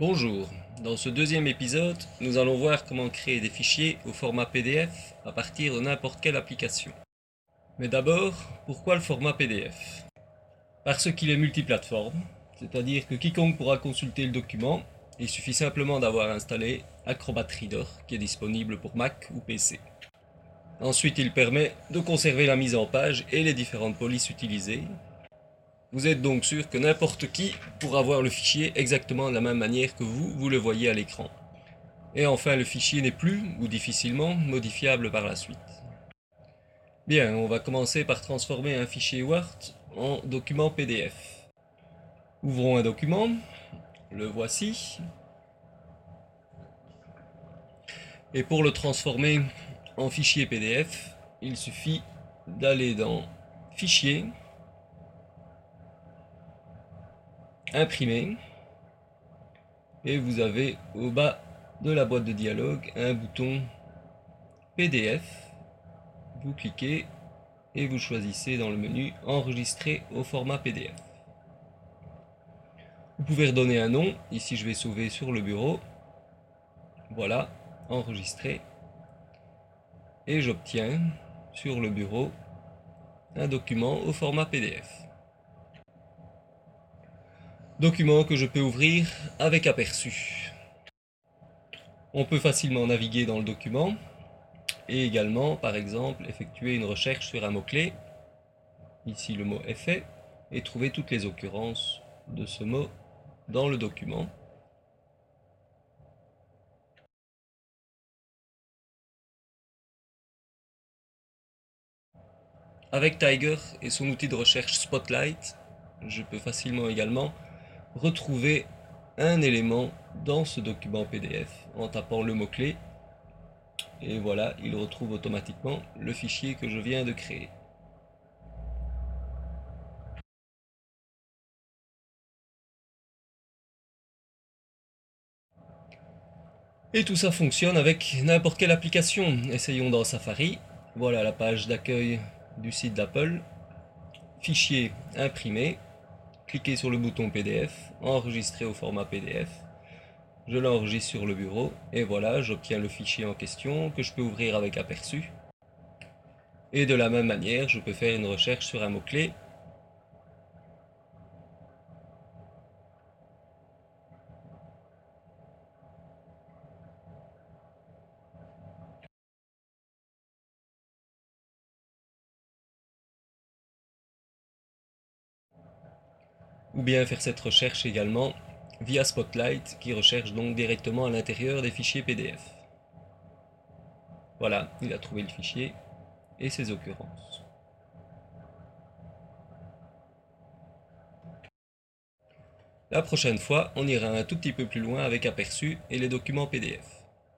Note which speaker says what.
Speaker 1: Bonjour, dans ce deuxième épisode, nous allons voir comment créer des fichiers au format PDF à partir de n'importe quelle application. Mais d'abord, pourquoi le format PDF Parce qu'il est multiplateforme, c'est-à-dire que quiconque pourra consulter le document, il suffit simplement d'avoir installé Acrobat Reader qui est disponible pour Mac ou PC. Ensuite, il permet de conserver la mise en page et les différentes polices utilisées, vous êtes donc sûr que n'importe qui pourra voir le fichier exactement de la même manière que vous, vous le voyez à l'écran. Et enfin, le fichier n'est plus, ou difficilement, modifiable par la suite. Bien, on va commencer par transformer un fichier Word en document PDF. Ouvrons un document, le voici. Et pour le transformer en fichier PDF, il suffit d'aller dans Fichier, imprimer et vous avez au bas de la boîte de dialogue un bouton PDF vous cliquez et vous choisissez dans le menu enregistrer au format PDF vous pouvez redonner un nom. Ici je vais sauver sur le bureau. Voilà enregistrer. Et j'obtiens sur le bureau un document au format PDF Document que je peux ouvrir avec aperçu. On peut facilement naviguer dans le document et également, par exemple, effectuer une recherche sur un mot-clé. Ici, le mot fait et trouver toutes les occurrences de ce mot dans le document. Avec Tiger et son outil de recherche Spotlight, je peux facilement également retrouver un élément dans ce document PDF en tapant le mot-clé et voilà, il retrouve automatiquement le fichier que je viens de créer. Et tout ça fonctionne avec n'importe quelle application. Essayons dans Safari. Voilà la page d'accueil du site d'Apple. Fichier imprimé cliquez sur le bouton PDF, enregistrer au format PDF. Je l'enregistre sur le bureau et voilà, j'obtiens le fichier en question que je peux ouvrir avec aperçu. Et de la même manière, je peux faire une recherche sur un mot-clé ou bien faire cette recherche également via Spotlight qui recherche donc directement à l'intérieur des fichiers PDF. Voilà, il a trouvé le fichier et ses occurrences. La prochaine fois, on ira un tout petit peu plus loin avec aperçu et les documents PDF.